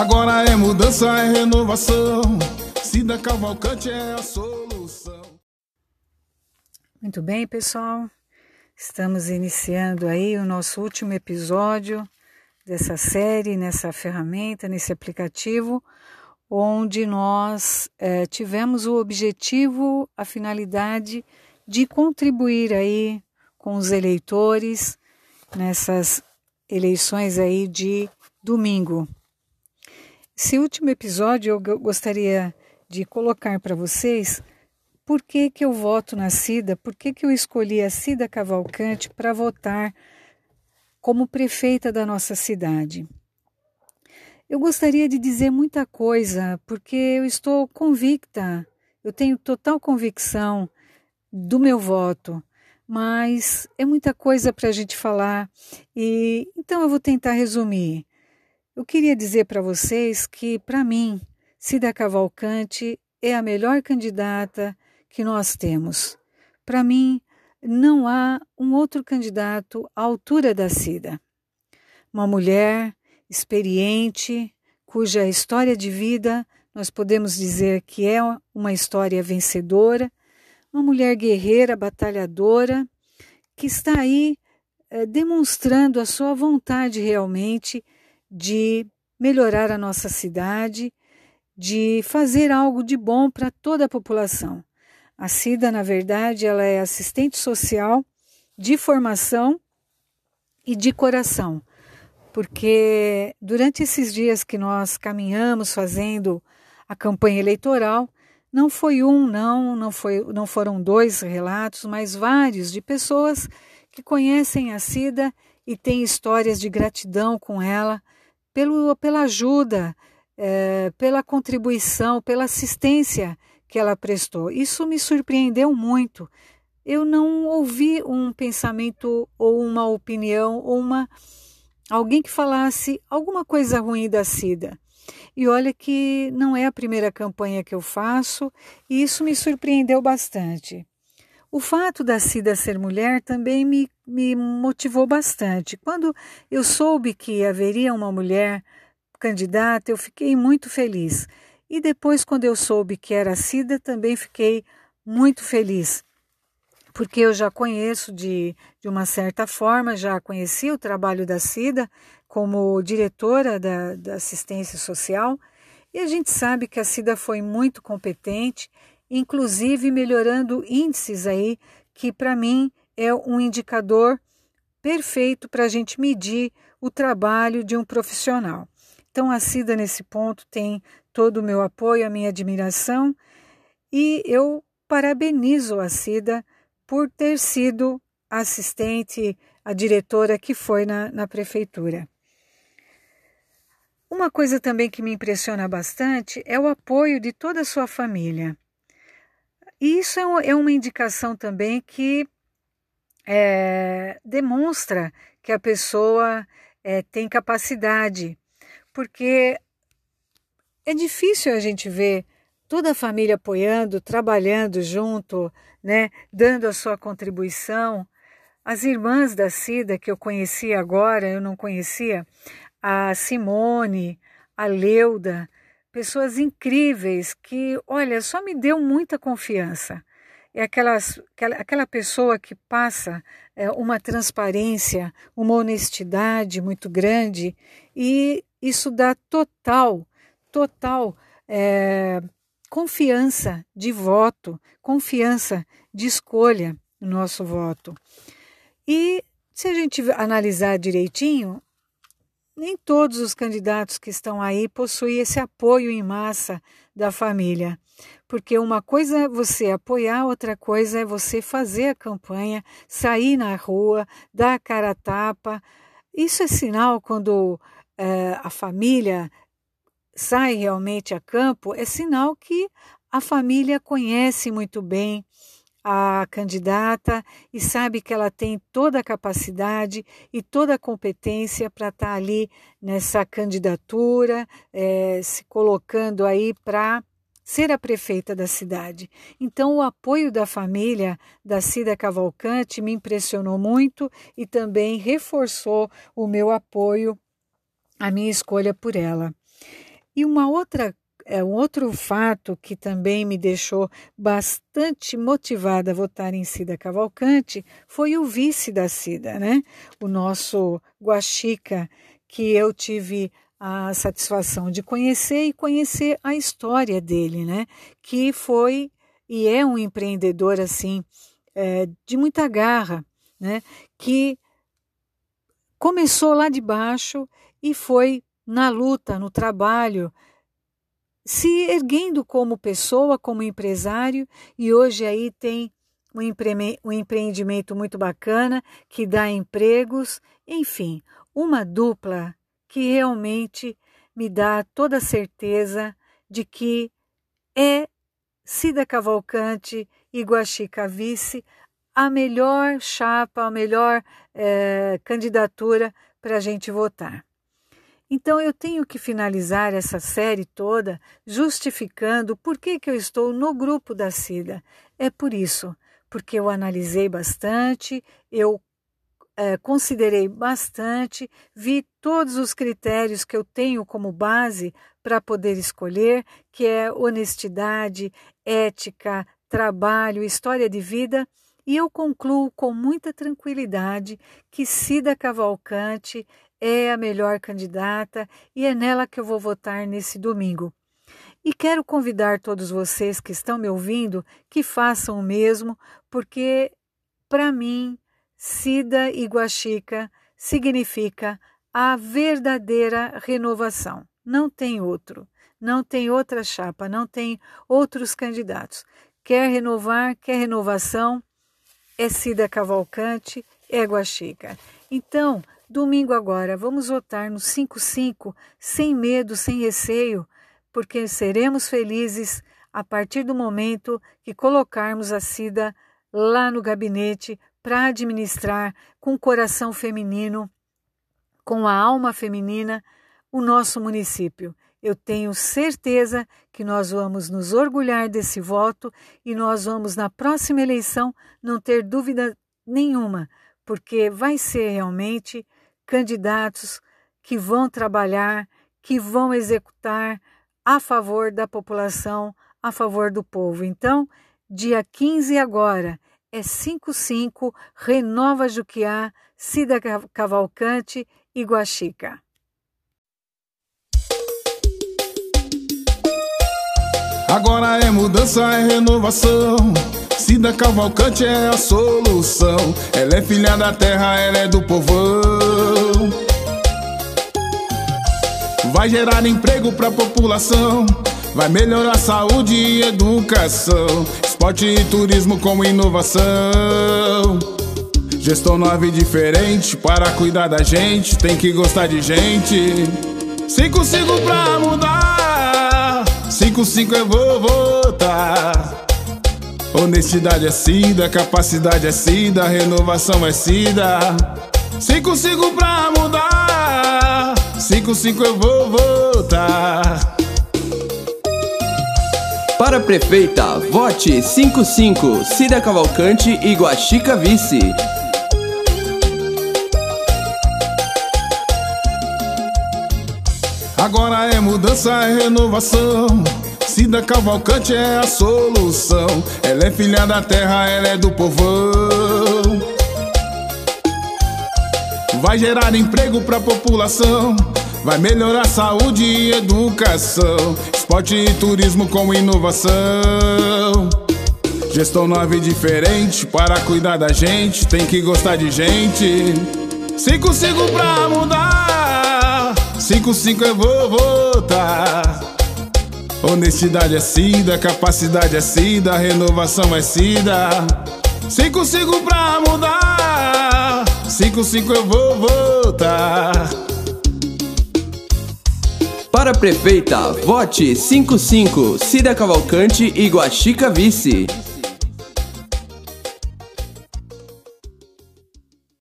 Agora é mudança, é renovação. Cida Cavalcante é a solução. Muito bem, pessoal. Estamos iniciando aí o nosso último episódio dessa série, nessa ferramenta, nesse aplicativo, onde nós é, tivemos o objetivo, a finalidade de contribuir aí com os eleitores nessas eleições aí de domingo. Esse último episódio eu gostaria de colocar para vocês por que, que eu voto na Cida, por que, que eu escolhi a Cida Cavalcante para votar como prefeita da nossa cidade. Eu gostaria de dizer muita coisa, porque eu estou convicta, eu tenho total convicção do meu voto, mas é muita coisa para a gente falar e então eu vou tentar resumir. Eu queria dizer para vocês que, para mim, Cida Cavalcante é a melhor candidata que nós temos. Para mim, não há um outro candidato à altura da Cida. Uma mulher experiente, cuja história de vida nós podemos dizer que é uma história vencedora, uma mulher guerreira, batalhadora, que está aí eh, demonstrando a sua vontade realmente de melhorar a nossa cidade, de fazer algo de bom para toda a população. A Cida, na verdade, ela é assistente social de formação e de coração, porque durante esses dias que nós caminhamos fazendo a campanha eleitoral, não foi um, não, não, foi, não foram dois relatos, mas vários de pessoas que conhecem a Cida e têm histórias de gratidão com ela pelo, pela ajuda, é, pela contribuição, pela assistência que ela prestou. Isso me surpreendeu muito. Eu não ouvi um pensamento ou uma opinião ou uma alguém que falasse alguma coisa ruim da Cida. E olha que não é a primeira campanha que eu faço, e isso me surpreendeu bastante. O fato da Cida ser mulher também me, me motivou bastante. Quando eu soube que haveria uma mulher candidata, eu fiquei muito feliz. E depois, quando eu soube que era a Cida, também fiquei muito feliz, porque eu já conheço de, de uma certa forma, já conheci o trabalho da Cida como diretora da, da assistência social, e a gente sabe que a Cida foi muito competente inclusive melhorando índices aí, que para mim é um indicador perfeito para a gente medir o trabalho de um profissional. Então, a Cida, nesse ponto, tem todo o meu apoio, a minha admiração, e eu parabenizo a Cida por ter sido assistente, a diretora que foi na, na prefeitura. Uma coisa também que me impressiona bastante é o apoio de toda a sua família. E isso é, é uma indicação também que é, demonstra que a pessoa é, tem capacidade, porque é difícil a gente ver toda a família apoiando, trabalhando junto, né, dando a sua contribuição. As irmãs da Cida, que eu conheci agora, eu não conhecia, a Simone, a Leuda, pessoas incríveis que, olha, só me deu muita confiança. É aquelas, aquela, aquela pessoa que passa é, uma transparência, uma honestidade muito grande e isso dá total, total é, confiança de voto, confiança de escolha no nosso voto. E se a gente analisar direitinho, nem todos os candidatos que estão aí possuem esse apoio em massa da família. Porque uma coisa é você apoiar, outra coisa é você fazer a campanha, sair na rua, dar a cara a tapa. Isso é sinal quando é, a família sai realmente a campo, é sinal que a família conhece muito bem a candidata e sabe que ela tem toda a capacidade e toda a competência para estar tá ali nessa candidatura, é, se colocando aí para ser a prefeita da cidade. Então, o apoio da família da Cida Cavalcante me impressionou muito e também reforçou o meu apoio, a minha escolha por ela. E uma outra é, um outro fato que também me deixou bastante motivada a votar em Cida Cavalcante foi o vice da Cida, né? O nosso Guaxica, que eu tive a satisfação de conhecer e conhecer a história dele, né? Que foi e é um empreendedor assim é, de muita garra, né? Que começou lá de baixo e foi na luta, no trabalho, se erguendo como pessoa, como empresário, e hoje aí tem um, empre empreendimento muito bacana que dá empregos, enfim, uma dupla que realmente me dá toda a certeza de que é Cida Cavalcante e Guaxica Vice a melhor chapa, a melhor é, candidatura para a gente votar. Então eu tenho que finalizar essa série toda justificando por que, que eu estou no grupo da Cida. É por isso, porque eu analisei bastante, eu é, considerei bastante, vi todos os critérios que eu tenho como base para poder escolher, que é honestidade, ética, trabalho, história de vida, e eu concluo com muita tranquilidade que Cida Cavalcante é a melhor candidata e é nela que eu vou votar nesse domingo. E quero convidar todos vocês que estão me ouvindo que façam o mesmo, porque para mim, Cida e Guaxica significa a verdadeira renovação. Não tem outro, não tem outra chapa, não tem outros candidatos. Quer renovar, quer renovação, é Cida Cavalcante, é Guaxica. Então, Domingo agora, vamos votar no 55 sem medo, sem receio, porque seremos felizes a partir do momento que colocarmos a Cida lá no gabinete para administrar com o coração feminino, com a alma feminina, o nosso município. Eu tenho certeza que nós vamos nos orgulhar desse voto e nós vamos, na próxima eleição, não ter dúvida nenhuma, porque vai ser realmente candidatos que vão trabalhar, que vão executar a favor da população, a favor do povo. Então, dia 15 agora é 55 Renova Juquiá, Cida Cavalcante e Guaxica. Agora é mudança, é renovação. Cida Cavalcante é a solução. Ela é filha da terra, ela é do povão. Vai gerar emprego pra população. Vai melhorar saúde e educação. Esporte e turismo com inovação. Gestor nova e diferente para cuidar da gente. Tem que gostar de gente. 5-5 pra mudar. 5-5 eu vou votar. Honestidade é SIDA, capacidade é SIDA, renovação é SIDA. 5-5 pra mudar, 5-5 eu vou votar. Para prefeita, vote 55, Cida Cavalcante e Guaxica Vice. Agora é mudança, é renovação. Cida Cavalcante é a solução. Ela é filha da terra, ela é do povão. Vai gerar emprego pra população. Vai melhorar saúde e educação. Esporte e turismo com inovação. Gestão nova e diferente para cuidar da gente. Tem que gostar de gente. 5-5 pra mudar. 5-5 eu vou votar. Honestidade é SIDA, capacidade é SIDA, renovação é SIDA. 5-5 pra mudar, 5-5 eu vou votar. Para prefeita, vote 55, Cida Cavalcante e Guaxica Vice.